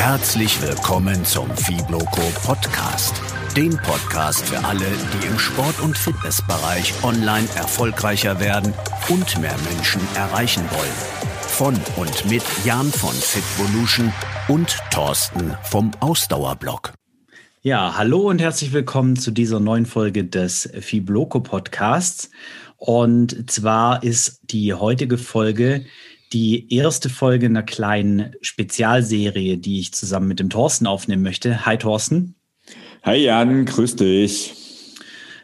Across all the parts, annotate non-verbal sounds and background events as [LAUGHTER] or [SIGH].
Herzlich willkommen zum Fibloco Podcast. Dem Podcast für alle, die im Sport- und Fitnessbereich online erfolgreicher werden und mehr Menschen erreichen wollen. Von und mit Jan von Fitvolution und Thorsten vom Ausdauerblock. Ja, hallo und herzlich willkommen zu dieser neuen Folge des Fibloco Podcasts. Und zwar ist die heutige Folge die erste Folge einer kleinen Spezialserie, die ich zusammen mit dem Thorsten aufnehmen möchte. Hi Thorsten. Hi Jan, grüß dich.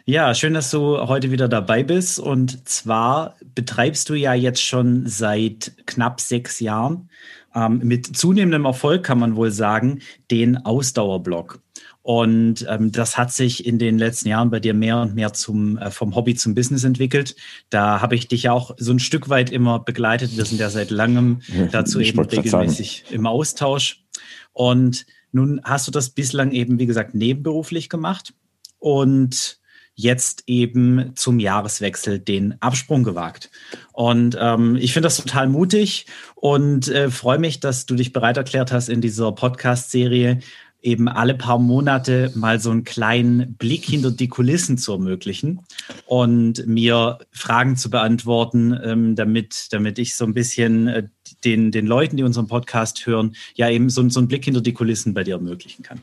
Ja, schön, dass du heute wieder dabei bist. Und zwar betreibst du ja jetzt schon seit knapp sechs Jahren ähm, mit zunehmendem Erfolg, kann man wohl sagen, den Ausdauerblog. Und ähm, das hat sich in den letzten Jahren bei dir mehr und mehr zum, äh, vom Hobby zum Business entwickelt. Da habe ich dich auch so ein Stück weit immer begleitet. Wir sind ja seit langem dazu ich eben regelmäßig im Austausch. Und nun hast du das bislang eben, wie gesagt, nebenberuflich gemacht und jetzt eben zum Jahreswechsel den Absprung gewagt. Und ähm, ich finde das total mutig und äh, freue mich, dass du dich bereit erklärt hast, in dieser Podcast-Serie eben alle paar Monate mal so einen kleinen Blick hinter die Kulissen zu ermöglichen und mir Fragen zu beantworten, ähm, damit, damit ich so ein bisschen äh, den, den Leuten, die unseren Podcast hören, ja eben so, so einen Blick hinter die Kulissen bei dir ermöglichen kann.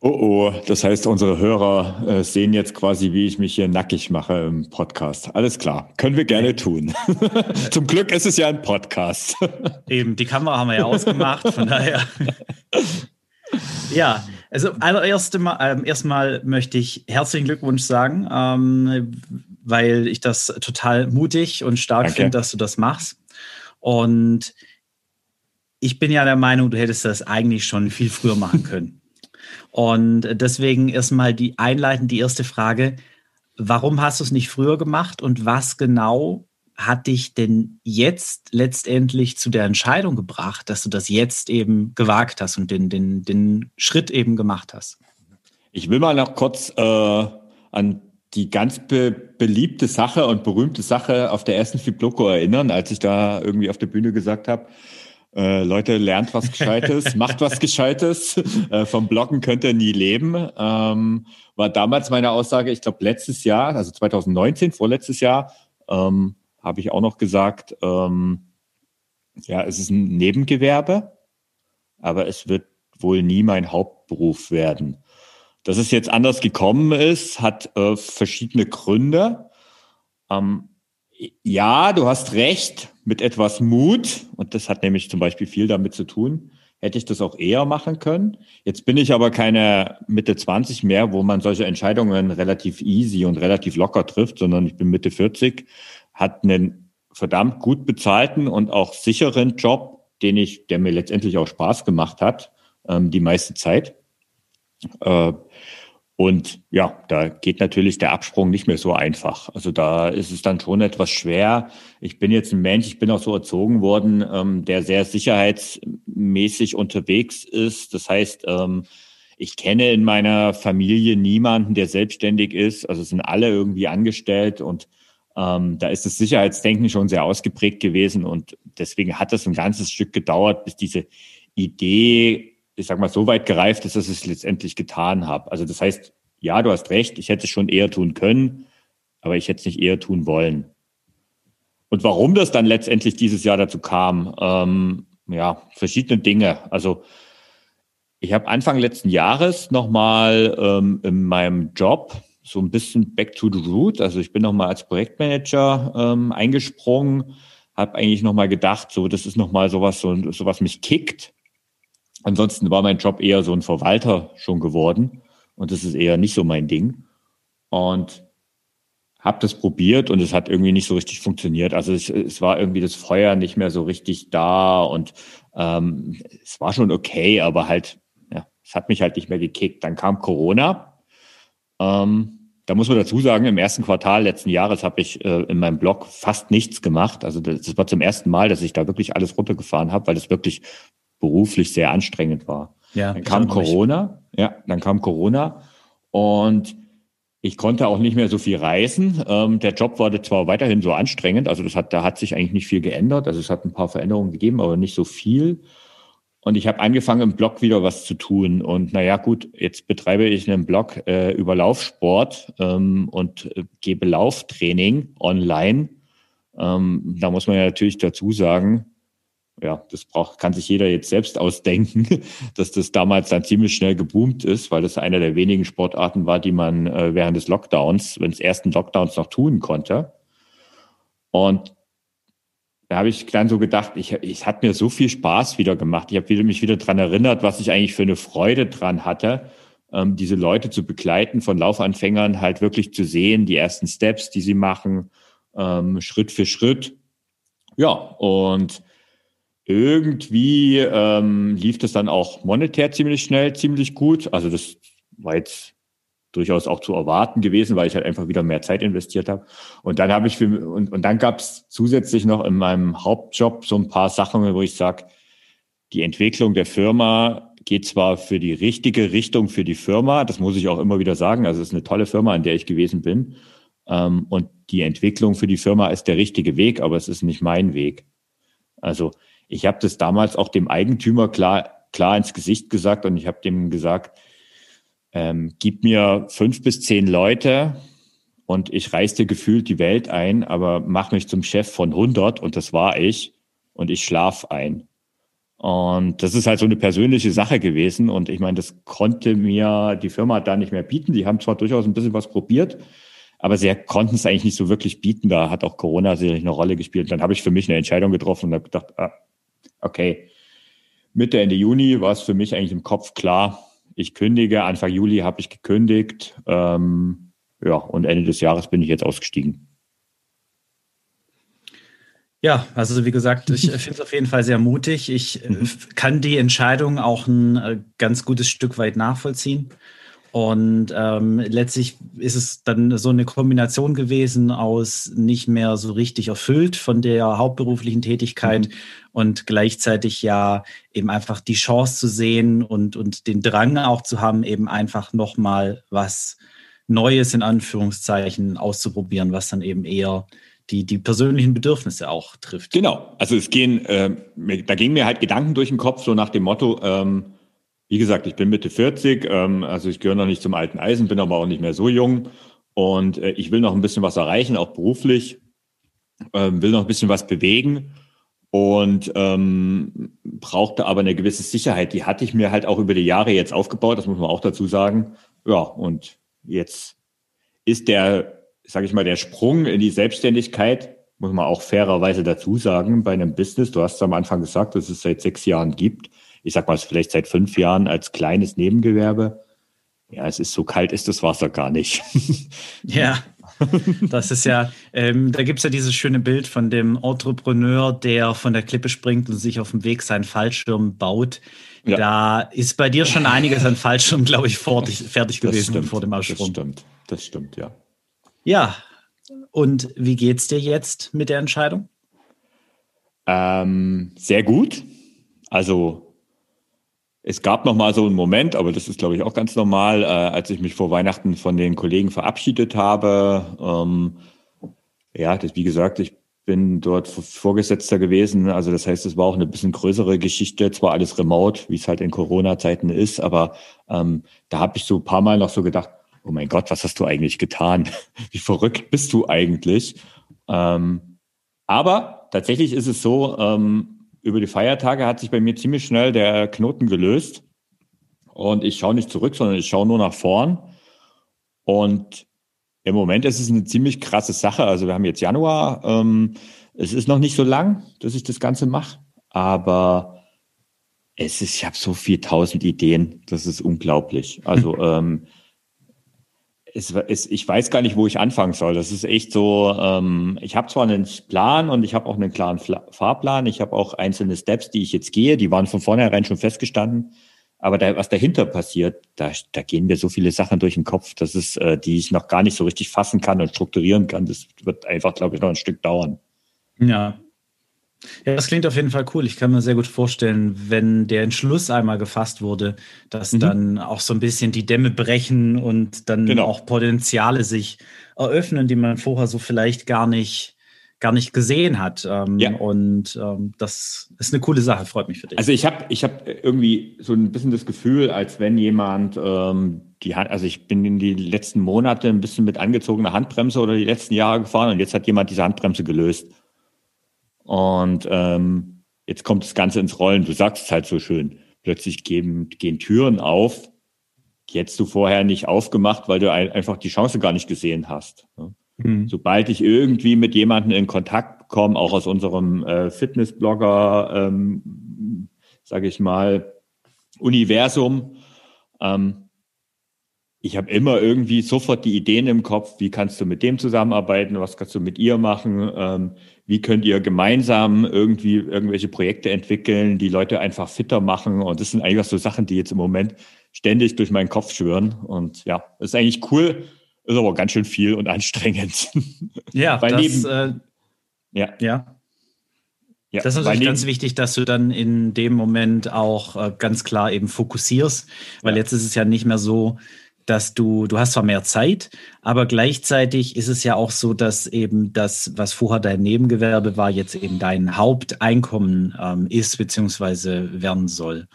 Oh oh, das heißt, unsere Hörer äh, sehen jetzt quasi, wie ich mich hier nackig mache im Podcast. Alles klar, können wir gerne tun. [LAUGHS] Zum Glück ist es ja ein Podcast. Eben, die Kamera haben wir ja ausgemacht, von daher. [LAUGHS] Ja, also allererst mal, äh, erstmal möchte ich herzlichen Glückwunsch sagen, ähm, weil ich das total mutig und stark finde, dass du das machst. Und ich bin ja der Meinung, du hättest das eigentlich schon viel früher machen [LAUGHS] können. Und deswegen erstmal die einleitend die erste Frage. Warum hast du es nicht früher gemacht und was genau hat dich denn jetzt letztendlich zu der Entscheidung gebracht, dass du das jetzt eben gewagt hast und den, den, den Schritt eben gemacht hast? Ich will mal noch kurz äh, an die ganz be beliebte Sache und berühmte Sache auf der ersten Fibloco erinnern, als ich da irgendwie auf der Bühne gesagt habe, äh, Leute, lernt was Gescheites, [LAUGHS] macht was Gescheites. Äh, vom Bloggen könnt ihr nie leben. Ähm, war damals meine Aussage, ich glaube letztes Jahr, also 2019, vorletztes Jahr, ähm, habe ich auch noch gesagt, ähm, ja, es ist ein Nebengewerbe, aber es wird wohl nie mein Hauptberuf werden. Dass es jetzt anders gekommen ist, hat äh, verschiedene Gründe. Ähm, ja, du hast recht, mit etwas Mut, und das hat nämlich zum Beispiel viel damit zu tun, hätte ich das auch eher machen können. Jetzt bin ich aber keine Mitte 20 mehr, wo man solche Entscheidungen relativ easy und relativ locker trifft, sondern ich bin Mitte 40 hat einen verdammt gut bezahlten und auch sicheren Job, den ich, der mir letztendlich auch Spaß gemacht hat, ähm, die meiste Zeit. Äh, und ja, da geht natürlich der Absprung nicht mehr so einfach. Also da ist es dann schon etwas schwer. Ich bin jetzt ein Mensch, ich bin auch so erzogen worden, ähm, der sehr sicherheitsmäßig unterwegs ist. Das heißt, ähm, ich kenne in meiner Familie niemanden, der selbstständig ist. Also sind alle irgendwie angestellt und ähm, da ist das Sicherheitsdenken schon sehr ausgeprägt gewesen und deswegen hat das ein ganzes Stück gedauert, bis diese Idee, ich sag mal, so weit gereift ist, dass ich es letztendlich getan habe. Also das heißt, ja, du hast recht, ich hätte es schon eher tun können, aber ich hätte es nicht eher tun wollen. Und warum das dann letztendlich dieses Jahr dazu kam, ähm, ja, verschiedene Dinge. Also ich habe Anfang letzten Jahres nochmal ähm, in meinem Job so ein bisschen back to the root. Also ich bin nochmal als Projektmanager ähm, eingesprungen, habe eigentlich nochmal gedacht, so das ist nochmal sowas, so, sowas mich kickt. Ansonsten war mein Job eher so ein Verwalter schon geworden und das ist eher nicht so mein Ding. Und habe das probiert und es hat irgendwie nicht so richtig funktioniert. Also es, es war irgendwie das Feuer nicht mehr so richtig da und ähm, es war schon okay, aber halt, ja, es hat mich halt nicht mehr gekickt. Dann kam Corona. Ähm, da muss man dazu sagen, im ersten Quartal letzten Jahres habe ich äh, in meinem Blog fast nichts gemacht. Also das, war zum ersten Mal, dass ich da wirklich alles runtergefahren habe, weil es wirklich beruflich sehr anstrengend war. Ja, dann kam Corona, ja, dann kam Corona und ich konnte auch nicht mehr so viel reisen. Ähm, der Job war zwar weiterhin so anstrengend, also das hat, da hat sich eigentlich nicht viel geändert. Also es hat ein paar Veränderungen gegeben, aber nicht so viel. Und ich habe angefangen, im Blog wieder was zu tun. Und naja, gut, jetzt betreibe ich einen Blog äh, über Laufsport ähm, und äh, gebe Lauftraining online. Ähm, da muss man ja natürlich dazu sagen, ja, das braucht, kann sich jeder jetzt selbst ausdenken, [LAUGHS] dass das damals dann ziemlich schnell geboomt ist, weil das eine der wenigen Sportarten war, die man äh, während des Lockdowns, wenn es ersten Lockdowns noch tun konnte. Und da habe ich dann so gedacht, ich, ich hat mir so viel Spaß wieder gemacht. Ich habe mich wieder dran erinnert, was ich eigentlich für eine Freude dran hatte, ähm, diese Leute zu begleiten, von Laufanfängern halt wirklich zu sehen, die ersten Steps, die sie machen, ähm, Schritt für Schritt. Ja, und irgendwie ähm, lief das dann auch monetär ziemlich schnell, ziemlich gut. Also das war jetzt durchaus auch zu erwarten gewesen, weil ich halt einfach wieder mehr Zeit investiert habe. Und dann habe ich für, und, und dann gab es zusätzlich noch in meinem Hauptjob so ein paar Sachen, wo ich sage, die Entwicklung der Firma geht zwar für die richtige Richtung für die Firma, das muss ich auch immer wieder sagen. Also es ist eine tolle Firma, an der ich gewesen bin. Ähm, und die Entwicklung für die Firma ist der richtige Weg, aber es ist nicht mein Weg. Also ich habe das damals auch dem Eigentümer klar, klar ins Gesicht gesagt und ich habe dem gesagt, ähm, gib mir fünf bis zehn Leute und ich dir gefühlt die Welt ein, aber mach mich zum Chef von 100 und das war ich und ich schlaf ein. Und das ist halt so eine persönliche Sache gewesen und ich meine, das konnte mir die Firma da nicht mehr bieten. Die haben zwar durchaus ein bisschen was probiert, aber sie konnten es eigentlich nicht so wirklich bieten. Da hat auch Corona sicherlich eine Rolle gespielt. Dann habe ich für mich eine Entscheidung getroffen und habe gedacht, ah, okay, Mitte, Ende Juni war es für mich eigentlich im Kopf klar, ich kündige. Anfang Juli habe ich gekündigt. Ähm, ja, und Ende des Jahres bin ich jetzt ausgestiegen. Ja, also wie gesagt, ich [LAUGHS] finde es auf jeden Fall sehr mutig. Ich äh, mhm. kann die Entscheidung auch ein äh, ganz gutes Stück weit nachvollziehen. Und ähm, letztlich ist es dann so eine Kombination gewesen aus nicht mehr so richtig erfüllt von der hauptberuflichen Tätigkeit mhm. und gleichzeitig ja eben einfach die Chance zu sehen und, und den Drang auch zu haben, eben einfach nochmal was Neues in Anführungszeichen auszuprobieren, was dann eben eher die, die persönlichen Bedürfnisse auch trifft. Genau, also es gehen, äh, da gingen mir halt Gedanken durch den Kopf, so nach dem Motto, ähm, wie gesagt, ich bin Mitte 40, ähm, also ich gehöre noch nicht zum alten Eisen, bin aber auch nicht mehr so jung und äh, ich will noch ein bisschen was erreichen, auch beruflich, ähm, will noch ein bisschen was bewegen und ähm, brauchte aber eine gewisse Sicherheit. Die hatte ich mir halt auch über die Jahre jetzt aufgebaut, das muss man auch dazu sagen. Ja, und jetzt ist der, sage ich mal, der Sprung in die Selbstständigkeit, muss man auch fairerweise dazu sagen, bei einem Business, du hast am Anfang gesagt, dass es seit sechs Jahren gibt, ich sag mal, vielleicht seit fünf Jahren als kleines Nebengewerbe. Ja, es ist so kalt, ist das Wasser gar nicht. [LAUGHS] ja, das ist ja, ähm, da gibt es ja dieses schöne Bild von dem Entrepreneur, der von der Klippe springt und sich auf dem Weg seinen Fallschirm baut. Ja. Da ist bei dir schon einiges an Fallschirm, glaube ich, fertig, fertig gewesen stimmt, vor dem Absprung. Das stimmt, das stimmt, ja. Ja, und wie geht's dir jetzt mit der Entscheidung? Ähm, sehr gut. Also es gab noch mal so einen Moment, aber das ist, glaube ich, auch ganz normal, äh, als ich mich vor Weihnachten von den Kollegen verabschiedet habe. Ähm, ja, das, wie gesagt, ich bin dort Vorgesetzter gewesen. Also das heißt, es war auch eine bisschen größere Geschichte, zwar alles remote, wie es halt in Corona-Zeiten ist, aber ähm, da habe ich so ein paar Mal noch so gedacht, oh mein Gott, was hast du eigentlich getan? [LAUGHS] Wie verrückt bist du eigentlich? Ähm, aber tatsächlich ist es so, ähm, über die Feiertage hat sich bei mir ziemlich schnell der Knoten gelöst. Und ich schaue nicht zurück, sondern ich schaue nur nach vorn. Und im Moment ist es eine ziemlich krasse Sache. Also wir haben jetzt Januar. Ähm, es ist noch nicht so lang, dass ich das Ganze mache. Aber es ist, ich habe so viel tausend Ideen. Das ist unglaublich. Also [LAUGHS] ähm, es, es, ich weiß gar nicht, wo ich anfangen soll. Das ist echt so, ähm, ich habe zwar einen Plan und ich habe auch einen klaren Fahrplan, ich habe auch einzelne Steps, die ich jetzt gehe, die waren von vornherein schon festgestanden. Aber da, was dahinter passiert, da, da gehen mir so viele Sachen durch den Kopf, das ist, äh, die ich noch gar nicht so richtig fassen kann und strukturieren kann. Das wird einfach, glaube ich, noch ein Stück dauern. Ja, ja, das klingt auf jeden Fall cool. Ich kann mir sehr gut vorstellen, wenn der Entschluss einmal gefasst wurde, dass mhm. dann auch so ein bisschen die Dämme brechen und dann genau. auch Potenziale sich eröffnen, die man vorher so vielleicht gar nicht gar nicht gesehen hat. Ähm, ja. Und ähm, das ist eine coole Sache, freut mich für dich. Also ich habe ich hab irgendwie so ein bisschen das Gefühl, als wenn jemand ähm, die Hand, also ich bin in die letzten Monate ein bisschen mit angezogener Handbremse oder die letzten Jahre gefahren und jetzt hat jemand diese Handbremse gelöst. Und ähm, jetzt kommt das Ganze ins Rollen. Du sagst es halt so schön. Plötzlich gehen, gehen Türen auf, die hättest du vorher nicht aufgemacht, weil du einfach die Chance gar nicht gesehen hast. Mhm. Sobald ich irgendwie mit jemandem in Kontakt komme, auch aus unserem äh, Fitnessblogger, ähm, sage ich mal, Universum, ähm, ich habe immer irgendwie sofort die Ideen im Kopf, wie kannst du mit dem zusammenarbeiten, was kannst du mit ihr machen, ähm, wie könnt ihr gemeinsam irgendwie irgendwelche Projekte entwickeln, die Leute einfach fitter machen. Und das sind eigentlich so Sachen, die jetzt im Moment ständig durch meinen Kopf schwören. Und ja, ist eigentlich cool, ist aber ganz schön viel und anstrengend. Ja, [LAUGHS] Weil das, neben, äh, ja. ja. Ja, das ist natürlich ganz wichtig, dass du dann in dem Moment auch äh, ganz klar eben fokussierst, weil ja. jetzt ist es ja nicht mehr so, dass du, du hast zwar mehr Zeit, aber gleichzeitig ist es ja auch so, dass eben das, was vorher dein Nebengewerbe war, jetzt eben dein Haupteinkommen ähm, ist, beziehungsweise werden soll.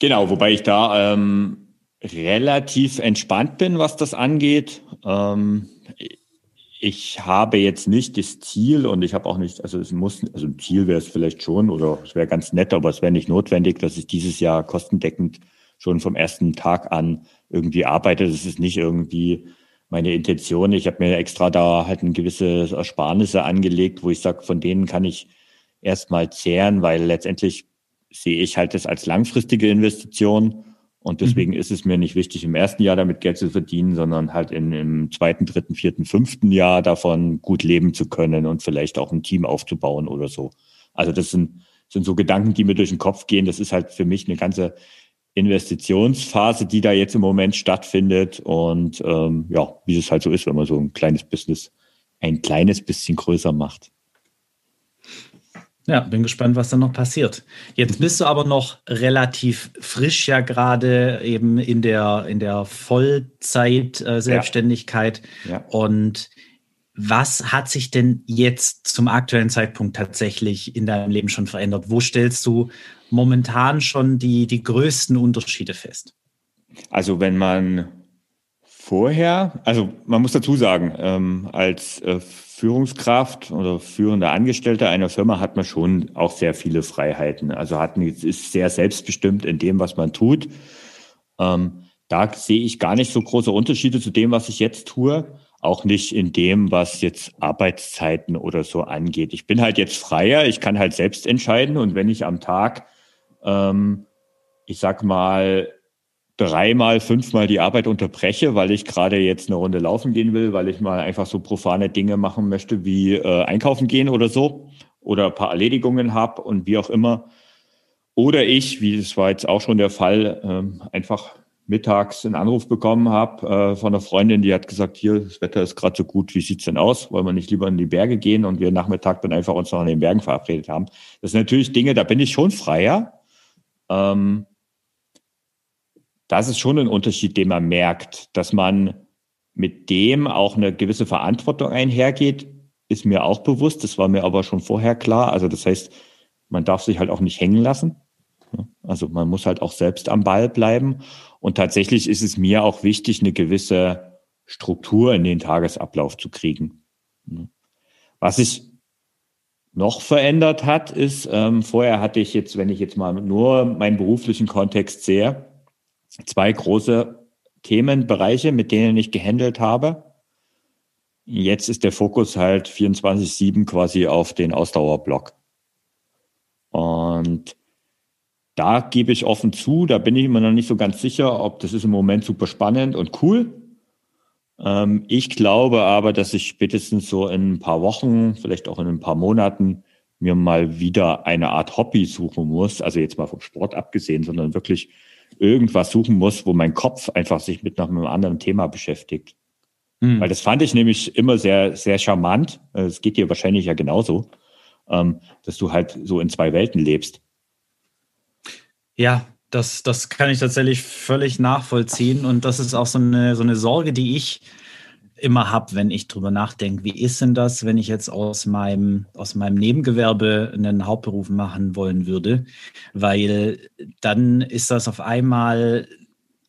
Genau, wobei ich da ähm, relativ entspannt bin, was das angeht. Ähm, ich habe jetzt nicht das Ziel und ich habe auch nicht, also es muss, also ein Ziel wäre es vielleicht schon oder es wäre ganz nett, aber es wäre nicht notwendig, dass ich dieses Jahr kostendeckend schon vom ersten Tag an irgendwie arbeite. Das ist nicht irgendwie meine Intention. Ich habe mir extra da halt ein gewisse Ersparnisse angelegt, wo ich sage, von denen kann ich erstmal zehren, weil letztendlich sehe ich halt das als langfristige Investition. Und deswegen mhm. ist es mir nicht wichtig, im ersten Jahr damit Geld zu verdienen, sondern halt in, im zweiten, dritten, vierten, fünften Jahr davon gut leben zu können und vielleicht auch ein Team aufzubauen oder so. Also das sind, sind so Gedanken, die mir durch den Kopf gehen. Das ist halt für mich eine ganze Investitionsphase, die da jetzt im Moment stattfindet und ähm, ja, wie es halt so ist, wenn man so ein kleines Business ein kleines bisschen größer macht. Ja, bin gespannt, was da noch passiert. Jetzt bist du aber noch relativ frisch ja gerade eben in der, in der Vollzeit-Selbstständigkeit. Äh, ja. Ja. Und was hat sich denn jetzt zum aktuellen Zeitpunkt tatsächlich in deinem Leben schon verändert? Wo stellst du momentan schon die, die größten Unterschiede fest? Also wenn man vorher, also man muss dazu sagen, ähm, als äh, Führungskraft oder führender Angestellter einer Firma hat man schon auch sehr viele Freiheiten. Also hat, ist sehr selbstbestimmt in dem, was man tut. Ähm, da sehe ich gar nicht so große Unterschiede zu dem, was ich jetzt tue auch nicht in dem, was jetzt Arbeitszeiten oder so angeht. Ich bin halt jetzt freier, ich kann halt selbst entscheiden und wenn ich am Tag, ähm, ich sag mal, dreimal, fünfmal die Arbeit unterbreche, weil ich gerade jetzt eine Runde laufen gehen will, weil ich mal einfach so profane Dinge machen möchte wie äh, einkaufen gehen oder so oder ein paar Erledigungen habe und wie auch immer. Oder ich, wie es war jetzt auch schon der Fall, ähm, einfach mittags einen Anruf bekommen habe äh, von einer Freundin, die hat gesagt, hier, das Wetter ist gerade so gut, wie sieht's denn aus? Wollen wir nicht lieber in die Berge gehen und wir Nachmittag dann einfach uns noch an den Bergen verabredet haben. Das sind natürlich Dinge, da bin ich schon freier. Ähm, das ist schon ein Unterschied, den man merkt, dass man mit dem auch eine gewisse Verantwortung einhergeht, ist mir auch bewusst. Das war mir aber schon vorher klar. Also das heißt, man darf sich halt auch nicht hängen lassen. Also man muss halt auch selbst am Ball bleiben. Und tatsächlich ist es mir auch wichtig, eine gewisse Struktur in den Tagesablauf zu kriegen. Was sich noch verändert hat, ist, ähm, vorher hatte ich jetzt, wenn ich jetzt mal nur meinen beruflichen Kontext sehe, zwei große Themenbereiche, mit denen ich gehandelt habe. Jetzt ist der Fokus halt 24-7 quasi auf den Ausdauerblock. Und da gebe ich offen zu, da bin ich immer noch nicht so ganz sicher, ob das ist im Moment super spannend und cool. Ähm, ich glaube aber, dass ich spätestens so in ein paar Wochen, vielleicht auch in ein paar Monaten, mir mal wieder eine Art Hobby suchen muss, also jetzt mal vom Sport abgesehen, sondern wirklich irgendwas suchen muss, wo mein Kopf einfach sich mit noch einem anderen Thema beschäftigt. Mhm. Weil das fand ich nämlich immer sehr, sehr charmant. Es geht dir wahrscheinlich ja genauso, ähm, dass du halt so in zwei Welten lebst. Ja, das, das kann ich tatsächlich völlig nachvollziehen. Und das ist auch so eine, so eine Sorge, die ich immer habe, wenn ich drüber nachdenke, wie ist denn das, wenn ich jetzt aus meinem, aus meinem Nebengewerbe einen Hauptberuf machen wollen würde? Weil dann ist das auf einmal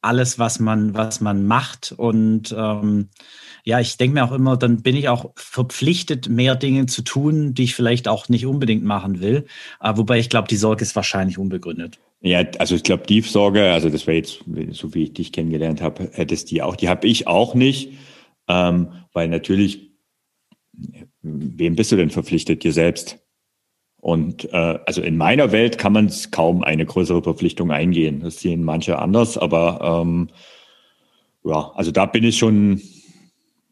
alles, was man, was man macht. Und ähm, ja, ich denke mir auch immer, dann bin ich auch verpflichtet, mehr Dinge zu tun, die ich vielleicht auch nicht unbedingt machen will. Äh, wobei ich glaube, die Sorge ist wahrscheinlich unbegründet. Ja, also ich glaube, die Sorge, also das wäre jetzt, so wie ich dich kennengelernt habe, hättest die auch, die habe ich auch nicht, ähm, weil natürlich, wem bist du denn verpflichtet? Dir selbst. Und äh, also in meiner Welt kann man kaum eine größere Verpflichtung eingehen. Das sehen manche anders, aber ähm, ja, also da bin ich schon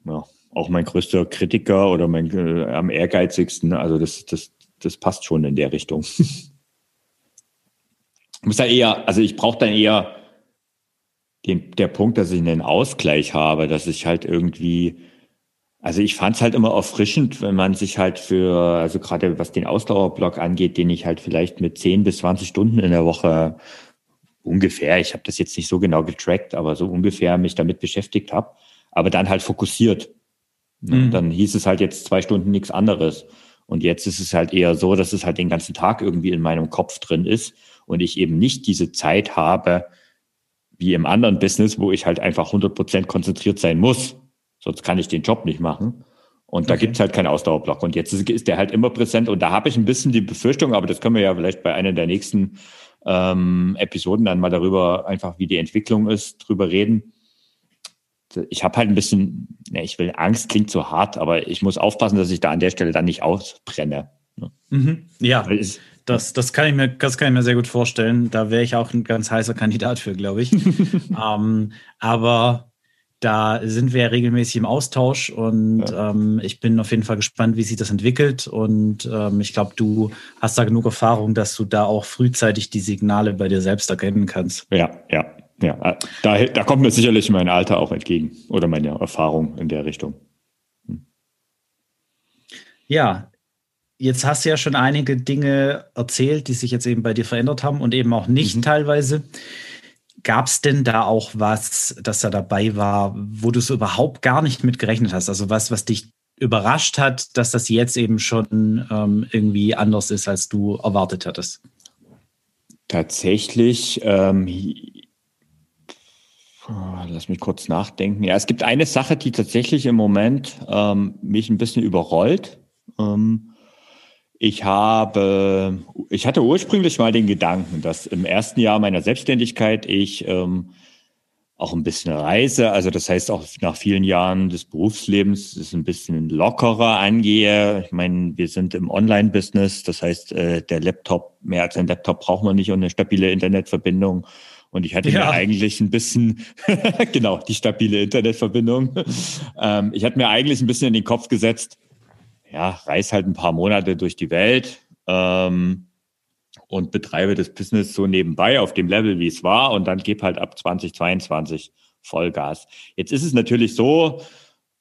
ja, auch mein größter Kritiker oder mein äh, am ehrgeizigsten. Also das, das, das passt schon in der Richtung. ich [LAUGHS] muss da eher, also ich brauche dann eher den, der Punkt, dass ich einen Ausgleich habe, dass ich halt irgendwie also ich fand es halt immer erfrischend, wenn man sich halt für, also gerade was den Ausdauerblock angeht, den ich halt vielleicht mit 10 bis 20 Stunden in der Woche ungefähr, ich habe das jetzt nicht so genau getrackt, aber so ungefähr mich damit beschäftigt habe, aber dann halt fokussiert. Mhm. Dann hieß es halt jetzt zwei Stunden nichts anderes. Und jetzt ist es halt eher so, dass es halt den ganzen Tag irgendwie in meinem Kopf drin ist und ich eben nicht diese Zeit habe, wie im anderen Business, wo ich halt einfach 100 Prozent konzentriert sein muss sonst kann ich den Job nicht machen. Und da okay. gibt's halt keinen Ausdauerblock. Und jetzt ist, der halt immer präsent. Und da habe ich ein bisschen die Befürchtung, aber das können wir ja vielleicht bei einer der nächsten ähm, Episoden dann mal darüber, einfach wie die Entwicklung ist, drüber reden. Ich habe halt ein bisschen, ne, ich will Angst, klingt so hart, aber ich muss aufpassen, dass ich da an der Stelle dann nicht ausbrenne. Ne? Mhm. Ja, das, das, kann ich mir, das kann ich mir sehr gut vorstellen. Da wäre ich auch ein ganz heißer Kandidat für, glaube ich. [LAUGHS] ähm, aber da sind wir ja regelmäßig im Austausch und ja. ähm, ich bin auf jeden Fall gespannt, wie sich das entwickelt. Und ähm, ich glaube, du hast da genug Erfahrung, dass du da auch frühzeitig die Signale bei dir selbst erkennen kannst. Ja, ja, ja. Da, da kommt mir sicherlich mein Alter auch entgegen oder meine Erfahrung in der Richtung. Hm. Ja, jetzt hast du ja schon einige Dinge erzählt, die sich jetzt eben bei dir verändert haben und eben auch nicht mhm. teilweise. Gab es denn da auch was, das da dabei war, wo du so überhaupt gar nicht mit gerechnet hast? Also was, was dich überrascht hat, dass das jetzt eben schon ähm, irgendwie anders ist, als du erwartet hattest? Tatsächlich, ähm, oh, lass mich kurz nachdenken. Ja, es gibt eine Sache, die tatsächlich im Moment ähm, mich ein bisschen überrollt. Ähm, ich habe, ich hatte ursprünglich mal den Gedanken, dass im ersten Jahr meiner Selbstständigkeit ich ähm, auch ein bisschen reise, also das heißt auch nach vielen Jahren des Berufslebens es ein bisschen lockerer angehe. Ich meine, wir sind im Online-Business, das heißt, äh, der Laptop, mehr als ein Laptop braucht man nicht und eine stabile Internetverbindung. Und ich hatte ja. mir eigentlich ein bisschen, [LAUGHS] genau, die stabile Internetverbindung. ähm, ich hatte mir eigentlich ein bisschen in den Kopf gesetzt, ja, reise halt ein paar Monate durch die Welt ähm, und betreibe das Business so nebenbei auf dem Level, wie es war und dann gebe halt ab 2022 Vollgas. Jetzt ist es natürlich so,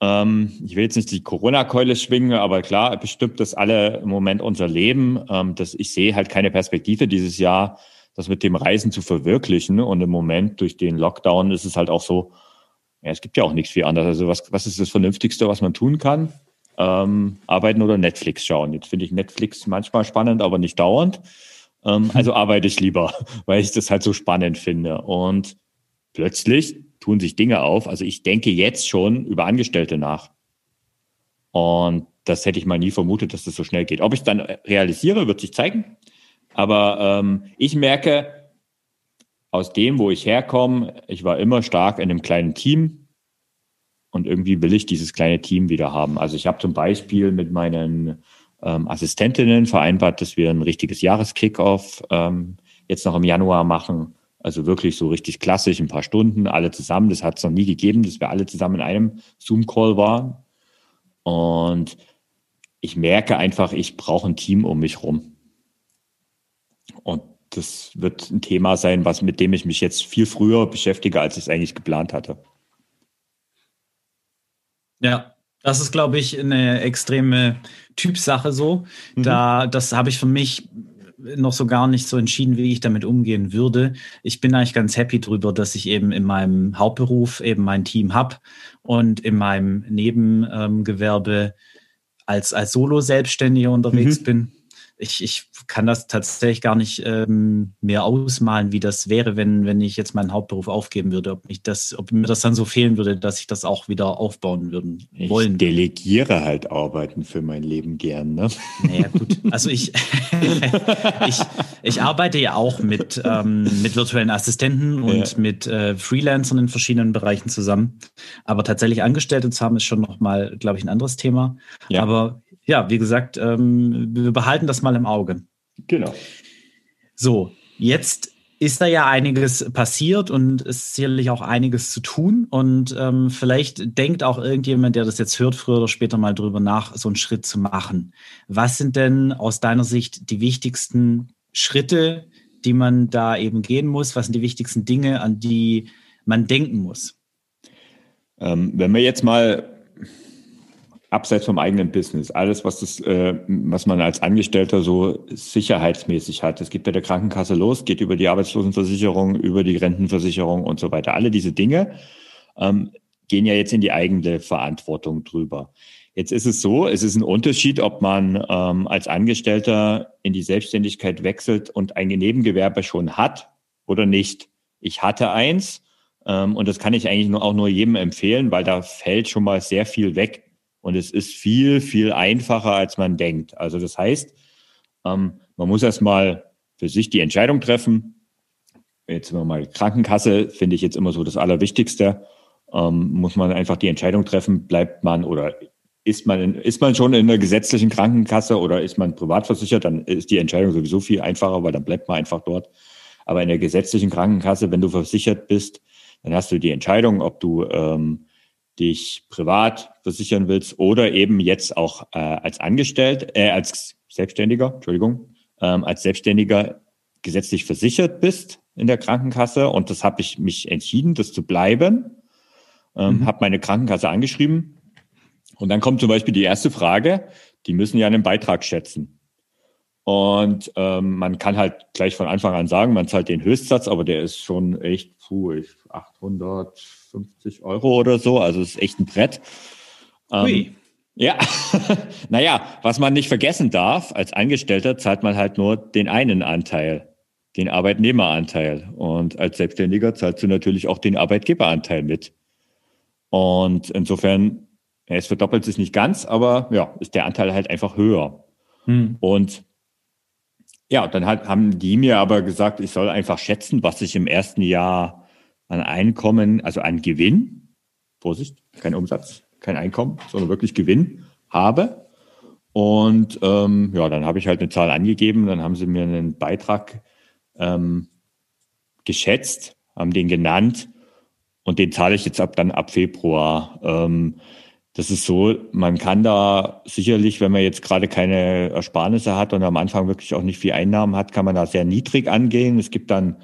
ähm, ich will jetzt nicht die Corona-Keule schwingen, aber klar, bestimmt das alle im Moment unser Leben, ähm, dass ich sehe halt keine Perspektive dieses Jahr, das mit dem Reisen zu verwirklichen und im Moment durch den Lockdown ist es halt auch so, ja, es gibt ja auch nichts viel anderes. Also was, was ist das Vernünftigste, was man tun kann? Ähm, arbeiten oder Netflix schauen. Jetzt finde ich Netflix manchmal spannend, aber nicht dauernd. Ähm, mhm. also arbeite ich lieber, [LAUGHS] weil ich das halt so spannend finde. Und plötzlich tun sich Dinge auf. Also ich denke jetzt schon über Angestellte nach. Und das hätte ich mal nie vermutet, dass das so schnell geht. Ob ich es dann realisiere, wird sich zeigen. Aber ähm, ich merke, aus dem, wo ich herkomme, ich war immer stark in einem kleinen Team. Und irgendwie will ich dieses kleine Team wieder haben. Also ich habe zum Beispiel mit meinen ähm, Assistentinnen vereinbart, dass wir ein richtiges Jahreskickoff ähm, jetzt noch im Januar machen. Also wirklich so richtig klassisch, ein paar Stunden, alle zusammen. Das hat es noch nie gegeben, dass wir alle zusammen in einem Zoom-Call waren. Und ich merke einfach, ich brauche ein Team um mich rum. Und das wird ein Thema sein, was mit dem ich mich jetzt viel früher beschäftige, als ich es eigentlich geplant hatte. Ja, das ist, glaube ich, eine extreme Typsache so. Mhm. Da, das habe ich für mich noch so gar nicht so entschieden, wie ich damit umgehen würde. Ich bin eigentlich ganz happy drüber, dass ich eben in meinem Hauptberuf eben mein Team habe und in meinem Nebengewerbe ähm, als, als Solo-Selbstständiger unterwegs mhm. bin ich, ich kann das tatsächlich gar nicht ähm, mehr ausmalen, wie das wäre, wenn, wenn ich jetzt meinen Hauptberuf aufgeben würde. Ob, mich das, ob mir das dann so fehlen würde, dass ich das auch wieder aufbauen würden wollen. Ich delegiere halt Arbeiten für mein Leben gern, ne? Naja, gut. Also ich, [LAUGHS] ich, ich arbeite ja auch mit, ähm, mit virtuellen Assistenten und ja. mit äh, Freelancern in verschiedenen Bereichen zusammen. Aber tatsächlich Angestellte zu haben, ist schon nochmal, glaube ich, ein anderes Thema. Ja. Aber ja, wie gesagt, ähm, wir behalten das mal im Auge. Genau. So, jetzt ist da ja einiges passiert und es ist sicherlich auch einiges zu tun. Und ähm, vielleicht denkt auch irgendjemand, der das jetzt hört, früher oder später mal drüber nach, so einen Schritt zu machen. Was sind denn aus deiner Sicht die wichtigsten Schritte, die man da eben gehen muss? Was sind die wichtigsten Dinge, an die man denken muss? Ähm, wenn wir jetzt mal abseits vom eigenen Business, alles, was das, äh, was man als Angestellter so sicherheitsmäßig hat. Es geht bei der Krankenkasse los, geht über die Arbeitslosenversicherung, über die Rentenversicherung und so weiter. Alle diese Dinge ähm, gehen ja jetzt in die eigene Verantwortung drüber. Jetzt ist es so, es ist ein Unterschied, ob man ähm, als Angestellter in die Selbstständigkeit wechselt und ein Nebengewerbe schon hat oder nicht. Ich hatte eins ähm, und das kann ich eigentlich nur, auch nur jedem empfehlen, weil da fällt schon mal sehr viel weg und es ist viel, viel einfacher, als man denkt. Also das heißt, ähm, man muss erstmal für sich die Entscheidung treffen. Jetzt wir mal Krankenkasse, finde ich jetzt immer so das Allerwichtigste. Ähm, muss man einfach die Entscheidung treffen, bleibt man oder ist man, in, ist man schon in der gesetzlichen Krankenkasse oder ist man privat versichert, dann ist die Entscheidung sowieso viel einfacher, weil dann bleibt man einfach dort. Aber in der gesetzlichen Krankenkasse, wenn du versichert bist, dann hast du die Entscheidung, ob du ähm, dich privat versichern willst oder eben jetzt auch äh, als Angestellt, äh, als Selbstständiger, Entschuldigung, ähm, als Selbstständiger gesetzlich versichert bist in der Krankenkasse und das habe ich mich entschieden, das zu bleiben, ähm, mhm. habe meine Krankenkasse angeschrieben und dann kommt zum Beispiel die erste Frage, die müssen ja einen Beitrag schätzen. Und ähm, man kann halt gleich von Anfang an sagen, man zahlt den Höchstsatz, aber der ist schon echt, puh, 800, 50 Euro oder so. Also ist echt ein Brett. Ähm, ja, [LAUGHS] naja, was man nicht vergessen darf, als Angestellter zahlt man halt nur den einen Anteil, den Arbeitnehmeranteil. Und als Selbstständiger zahlst du natürlich auch den Arbeitgeberanteil mit. Und insofern, ja, es verdoppelt sich nicht ganz, aber ja, ist der Anteil halt einfach höher. Hm. Und ja, dann hat, haben die mir aber gesagt, ich soll einfach schätzen, was ich im ersten Jahr an Einkommen, also an Gewinn, Vorsicht, kein Umsatz, kein Einkommen, sondern wirklich Gewinn habe. Und ähm, ja, dann habe ich halt eine Zahl angegeben, dann haben sie mir einen Beitrag ähm, geschätzt, haben den genannt und den zahle ich jetzt ab dann ab Februar. Ähm, das ist so, man kann da sicherlich, wenn man jetzt gerade keine Ersparnisse hat und am Anfang wirklich auch nicht viel Einnahmen hat, kann man da sehr niedrig angehen. Es gibt dann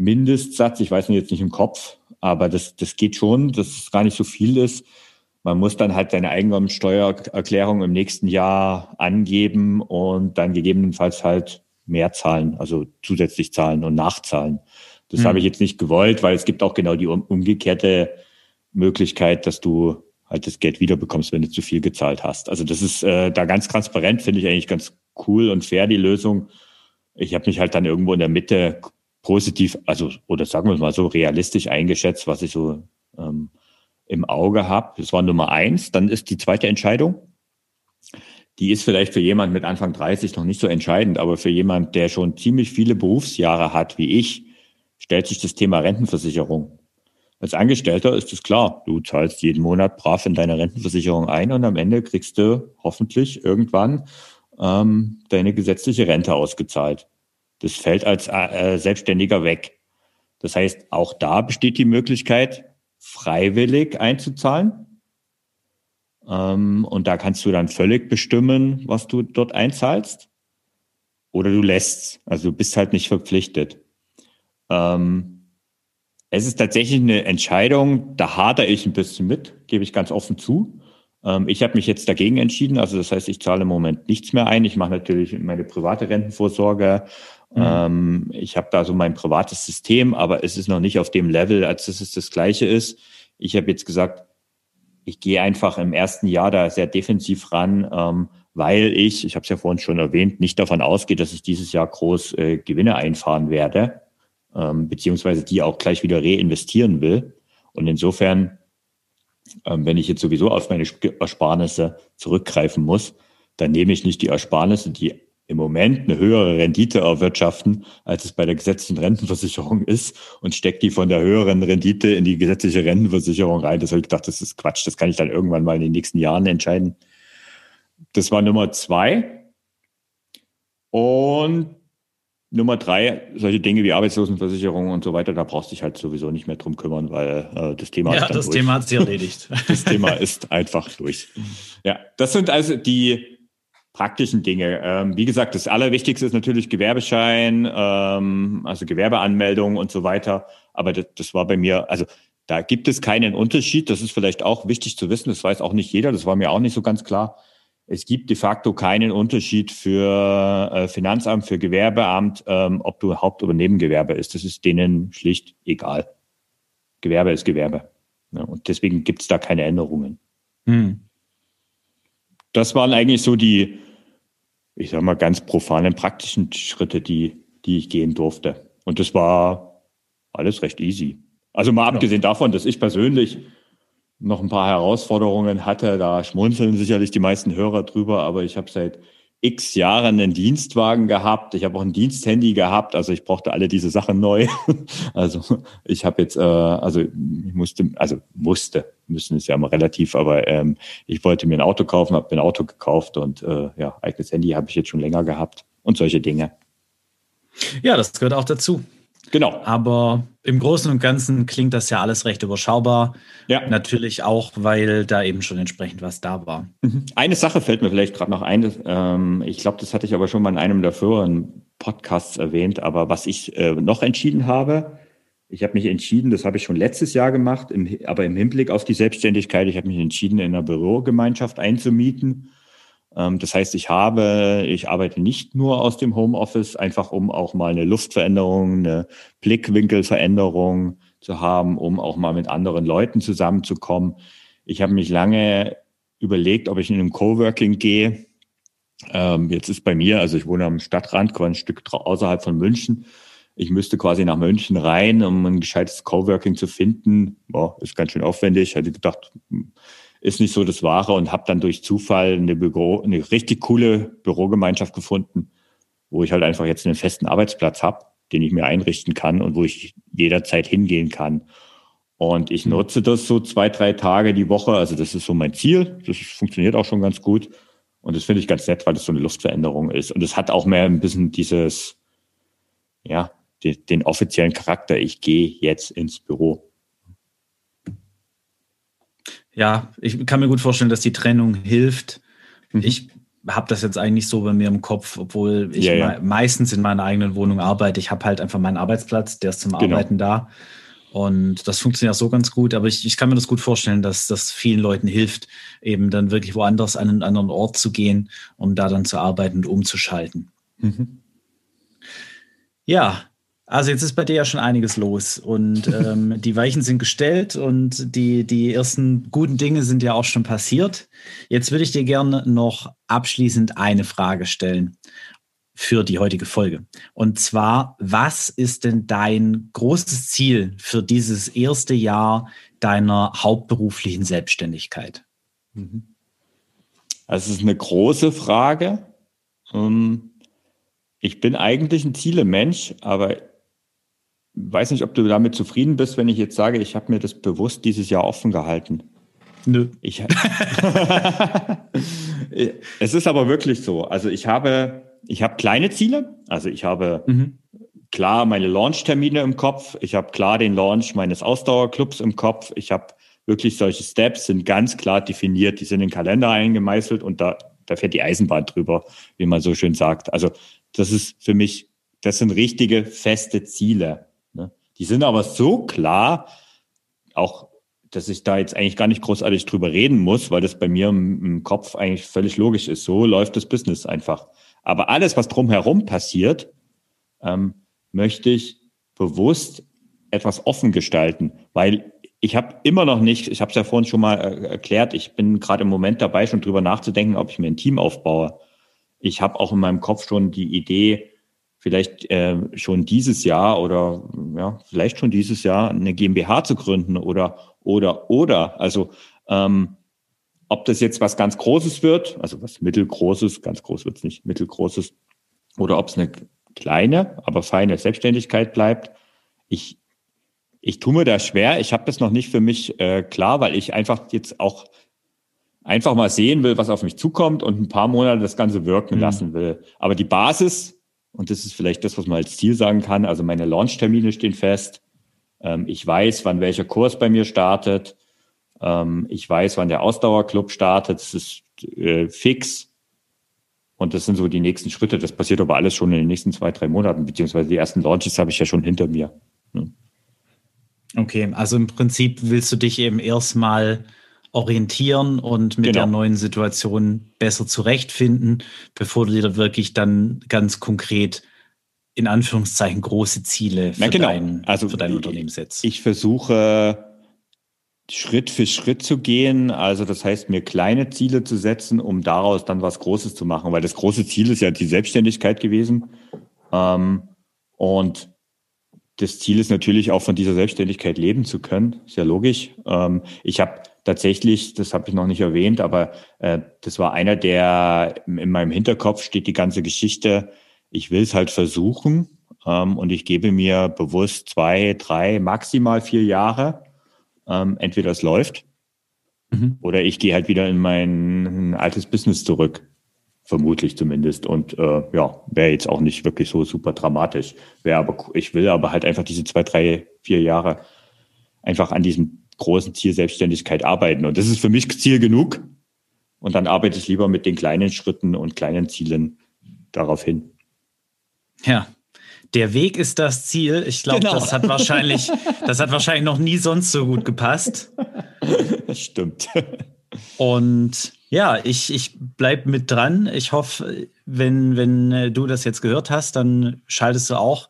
Mindestsatz, ich weiß nicht jetzt nicht im Kopf, aber das, das geht schon, dass es gar nicht so viel ist. Man muss dann halt seine Einkommenssteuererklärung im nächsten Jahr angeben und dann gegebenenfalls halt mehr zahlen, also zusätzlich zahlen und nachzahlen. Das mhm. habe ich jetzt nicht gewollt, weil es gibt auch genau die umgekehrte Möglichkeit, dass du halt das Geld wiederbekommst, wenn du zu viel gezahlt hast. Also das ist äh, da ganz transparent, finde ich eigentlich ganz cool und fair, die Lösung. Ich habe mich halt dann irgendwo in der Mitte positiv, also oder sagen wir mal so realistisch eingeschätzt, was ich so ähm, im Auge habe. Das war Nummer eins. Dann ist die zweite Entscheidung. Die ist vielleicht für jemand mit Anfang 30 noch nicht so entscheidend, aber für jemand, der schon ziemlich viele Berufsjahre hat, wie ich, stellt sich das Thema Rentenversicherung. Als Angestellter ist es klar, du zahlst jeden Monat brav in deine Rentenversicherung ein und am Ende kriegst du hoffentlich irgendwann ähm, deine gesetzliche Rente ausgezahlt. Das fällt als äh, Selbstständiger weg. Das heißt, auch da besteht die Möglichkeit, freiwillig einzuzahlen. Ähm, und da kannst du dann völlig bestimmen, was du dort einzahlst. Oder du lässt. Also du bist halt nicht verpflichtet. Ähm, es ist tatsächlich eine Entscheidung, da hadere ich ein bisschen mit, gebe ich ganz offen zu. Ähm, ich habe mich jetzt dagegen entschieden. Also das heißt, ich zahle im Moment nichts mehr ein. Ich mache natürlich meine private Rentenvorsorge. Mhm. Ähm, ich habe da so mein privates System, aber es ist noch nicht auf dem Level, als dass es das gleiche ist. Ich habe jetzt gesagt, ich gehe einfach im ersten Jahr da sehr defensiv ran, ähm, weil ich, ich habe es ja vorhin schon erwähnt, nicht davon ausgehe, dass ich dieses Jahr groß äh, Gewinne einfahren werde, ähm, beziehungsweise die auch gleich wieder reinvestieren will. Und insofern ähm, wenn ich jetzt sowieso auf meine Ersparnisse zurückgreifen muss, dann nehme ich nicht die Ersparnisse, die im Moment eine höhere Rendite erwirtschaften, als es bei der gesetzlichen Rentenversicherung ist, und stecke die von der höheren Rendite in die gesetzliche Rentenversicherung rein. Das habe ich gedacht, das ist Quatsch, das kann ich dann irgendwann mal in den nächsten Jahren entscheiden. Das war Nummer zwei. Und Nummer drei, solche Dinge wie Arbeitslosenversicherung und so weiter, da brauchst du dich halt sowieso nicht mehr drum kümmern, weil äh, das Thema ja, ist das durch. Thema hat sich erledigt. das Thema [LAUGHS] ist einfach durch. Ja, das sind also die praktischen Dinge. Ähm, wie gesagt, das Allerwichtigste ist natürlich Gewerbeschein, ähm, also Gewerbeanmeldung und so weiter. Aber das, das war bei mir, also da gibt es keinen Unterschied. Das ist vielleicht auch wichtig zu wissen. Das weiß auch nicht jeder. Das war mir auch nicht so ganz klar es gibt de facto keinen Unterschied für äh, Finanzamt, für Gewerbeamt, ähm, ob du Haupt- oder Nebengewerbe ist. Das ist denen schlicht egal. Gewerbe ist Gewerbe. Ja, und deswegen gibt es da keine Änderungen. Hm. Das waren eigentlich so die, ich sag mal, ganz profanen praktischen Schritte, die, die ich gehen durfte. Und das war alles recht easy. Also mal abgesehen davon, dass ich persönlich noch ein paar Herausforderungen hatte. Da schmunzeln sicherlich die meisten Hörer drüber, aber ich habe seit x Jahren einen Dienstwagen gehabt. Ich habe auch ein Diensthandy gehabt. Also ich brauchte alle diese Sachen neu. [LAUGHS] also ich habe jetzt, äh, also ich musste, also musste, müssen ist ja immer relativ, aber ähm, ich wollte mir ein Auto kaufen, habe mir ein Auto gekauft und äh, ja, eigenes Handy habe ich jetzt schon länger gehabt und solche Dinge. Ja, das gehört auch dazu. Genau. Aber im Großen und Ganzen klingt das ja alles recht überschaubar. Ja. Natürlich auch, weil da eben schon entsprechend was da war. Mhm. Eine Sache fällt mir vielleicht gerade noch ein. Ähm, ich glaube, das hatte ich aber schon mal in einem der früheren Podcasts erwähnt. Aber was ich äh, noch entschieden habe, ich habe mich entschieden, das habe ich schon letztes Jahr gemacht, aber im Hinblick auf die Selbstständigkeit, ich habe mich entschieden, in einer Bürogemeinschaft einzumieten das heißt, ich habe, ich arbeite nicht nur aus dem Homeoffice, einfach um auch mal eine Luftveränderung, eine Blickwinkelveränderung zu haben, um auch mal mit anderen Leuten zusammenzukommen. Ich habe mich lange überlegt, ob ich in einem Coworking gehe. Ähm, jetzt ist bei mir, also ich wohne am Stadtrand, quasi ein Stück außerhalb von München. Ich müsste quasi nach München rein, um ein gescheites Coworking zu finden. Boah, ist ganz schön aufwendig. Hätte gedacht, ist nicht so das Wahre und habe dann durch Zufall eine, Büro, eine richtig coole Bürogemeinschaft gefunden, wo ich halt einfach jetzt einen festen Arbeitsplatz habe, den ich mir einrichten kann und wo ich jederzeit hingehen kann. Und ich mhm. nutze das so zwei, drei Tage die Woche. Also das ist so mein Ziel. Das funktioniert auch schon ganz gut. Und das finde ich ganz nett, weil das so eine Luftveränderung ist. Und es hat auch mehr ein bisschen dieses, ja, den, den offiziellen Charakter. Ich gehe jetzt ins Büro. Ja, ich kann mir gut vorstellen, dass die Trennung hilft. Mhm. Ich habe das jetzt eigentlich so bei mir im Kopf, obwohl ich ja, ja. Me meistens in meiner eigenen Wohnung arbeite. Ich habe halt einfach meinen Arbeitsplatz, der ist zum genau. Arbeiten da. Und das funktioniert auch so ganz gut. Aber ich, ich kann mir das gut vorstellen, dass das vielen Leuten hilft, eben dann wirklich woanders an einen anderen Ort zu gehen, um da dann zu arbeiten und umzuschalten. Mhm. Ja, also jetzt ist bei dir ja schon einiges los und [LAUGHS] ähm, die Weichen sind gestellt und die, die ersten guten Dinge sind ja auch schon passiert. Jetzt würde ich dir gerne noch abschließend eine Frage stellen für die heutige Folge. Und zwar, was ist denn dein großes Ziel für dieses erste Jahr deiner hauptberuflichen Selbstständigkeit? Mhm. Also es ist eine große Frage. Ähm, ich bin eigentlich ein Zielemensch, aber weiß nicht, ob du damit zufrieden bist, wenn ich jetzt sage, ich habe mir das bewusst dieses Jahr offen gehalten. Nö. Ich, [LAUGHS] es ist aber wirklich so. Also ich habe, ich habe kleine Ziele. Also ich habe mhm. klar meine Launch-Termine im Kopf. Ich habe klar den Launch meines Ausdauerclubs im Kopf. Ich habe wirklich solche Steps, sind ganz klar definiert. Die sind in den Kalender eingemeißelt und da, da fährt die Eisenbahn drüber, wie man so schön sagt. Also das ist für mich, das sind richtige feste Ziele. Die sind aber so klar, auch dass ich da jetzt eigentlich gar nicht großartig drüber reden muss, weil das bei mir im, im Kopf eigentlich völlig logisch ist. So läuft das Business einfach. Aber alles, was drumherum passiert, ähm, möchte ich bewusst etwas offen gestalten, weil ich habe immer noch nicht, ich habe es ja vorhin schon mal äh, erklärt, ich bin gerade im Moment dabei, schon drüber nachzudenken, ob ich mir ein Team aufbaue. Ich habe auch in meinem Kopf schon die Idee, vielleicht äh, schon dieses Jahr oder ja, vielleicht schon dieses Jahr eine GmbH zu gründen oder oder oder. Also ähm, ob das jetzt was ganz Großes wird, also was mittelgroßes, ganz groß wird es nicht, mittelgroßes, oder ob es eine kleine, aber feine Selbstständigkeit bleibt. Ich, ich tue mir da schwer. Ich habe das noch nicht für mich äh, klar, weil ich einfach jetzt auch einfach mal sehen will, was auf mich zukommt und ein paar Monate das Ganze wirken mhm. lassen will. Aber die Basis, und das ist vielleicht das, was man als Ziel sagen kann, also meine Launchtermine stehen fest. Ähm, ich weiß, wann welcher Kurs bei mir startet. Ähm, ich weiß, wann der Ausdauerclub startet. Das ist äh, fix. Und das sind so die nächsten Schritte. Das passiert aber alles schon in den nächsten zwei, drei Monaten, beziehungsweise die ersten Launches habe ich ja schon hinter mir. Hm. Okay, also im Prinzip willst du dich eben erstmal orientieren und mit genau. der neuen Situation besser zurechtfinden, bevor du dir wirklich dann ganz konkret in Anführungszeichen große Ziele für, genau. dein, also für dein Unternehmen setzt. Ich versuche Schritt für Schritt zu gehen. Also das heißt, mir kleine Ziele zu setzen, um daraus dann was Großes zu machen, weil das große Ziel ist ja die Selbstständigkeit gewesen. Ähm, und das Ziel ist natürlich auch von dieser Selbstständigkeit leben zu können. Ist ja logisch. Ähm, ich habe tatsächlich, das habe ich noch nicht erwähnt, aber äh, das war einer der in meinem Hinterkopf steht die ganze Geschichte. Ich will es halt versuchen ähm, und ich gebe mir bewusst zwei, drei, maximal vier Jahre ähm, entweder es läuft mhm. oder ich gehe halt wieder in mein altes Business zurück. Vermutlich zumindest. Und äh, ja, wäre jetzt auch nicht wirklich so super dramatisch. Wäre aber, ich will aber halt einfach diese zwei, drei, vier Jahre einfach an diesem großen Ziel Selbstständigkeit arbeiten. Und das ist für mich Ziel genug. Und dann arbeite ich lieber mit den kleinen Schritten und kleinen Zielen darauf hin. Ja, der Weg ist das Ziel. Ich glaube, genau. das hat wahrscheinlich, [LAUGHS] das hat wahrscheinlich noch nie sonst so gut gepasst. Das stimmt. Und ja, ich, ich bleib mit dran. Ich hoffe, wenn, wenn äh, du das jetzt gehört hast, dann schaltest du auch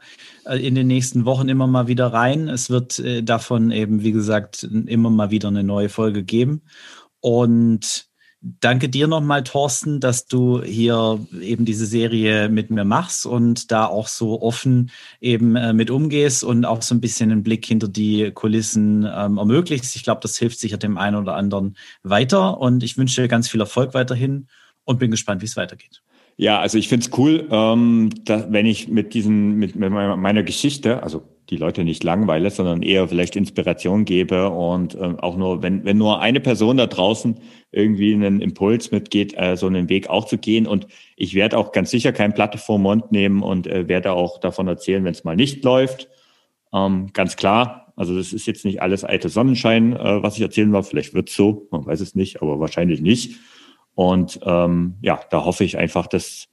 in den nächsten Wochen immer mal wieder rein. Es wird äh, davon eben, wie gesagt, immer mal wieder eine neue Folge geben. Und Danke dir nochmal, Thorsten, dass du hier eben diese Serie mit mir machst und da auch so offen eben äh, mit umgehst und auch so ein bisschen einen Blick hinter die Kulissen ähm, ermöglichst. Ich glaube, das hilft sicher dem einen oder anderen weiter und ich wünsche dir ganz viel Erfolg weiterhin und bin gespannt, wie es weitergeht. Ja, also ich finde es cool, ähm, dass, wenn ich mit diesen, mit, mit meiner Geschichte, also die Leute nicht langweile, sondern eher vielleicht Inspiration gebe und äh, auch nur, wenn, wenn nur eine Person da draußen irgendwie einen Impuls mitgeht, äh, so einen Weg auch zu gehen. Und ich werde auch ganz sicher kein Platte vor Mund nehmen und äh, werde auch davon erzählen, wenn es mal nicht läuft. Ähm, ganz klar. Also das ist jetzt nicht alles alte Sonnenschein, äh, was ich erzählen war. Vielleicht wird's so, man weiß es nicht, aber wahrscheinlich nicht. Und ähm, ja, da hoffe ich einfach, dass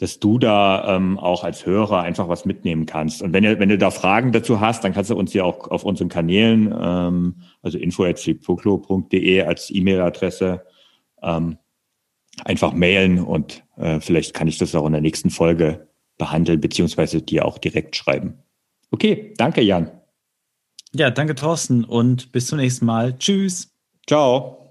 dass du da ähm, auch als Hörer einfach was mitnehmen kannst. Und wenn du, wenn du da Fragen dazu hast, dann kannst du uns ja auch auf unseren Kanälen, ähm, also info.flipfoklo.de als E-Mail-Adresse ähm, einfach mailen und äh, vielleicht kann ich das auch in der nächsten Folge behandeln, beziehungsweise dir auch direkt schreiben. Okay, danke Jan. Ja, danke Thorsten und bis zum nächsten Mal. Tschüss. Ciao.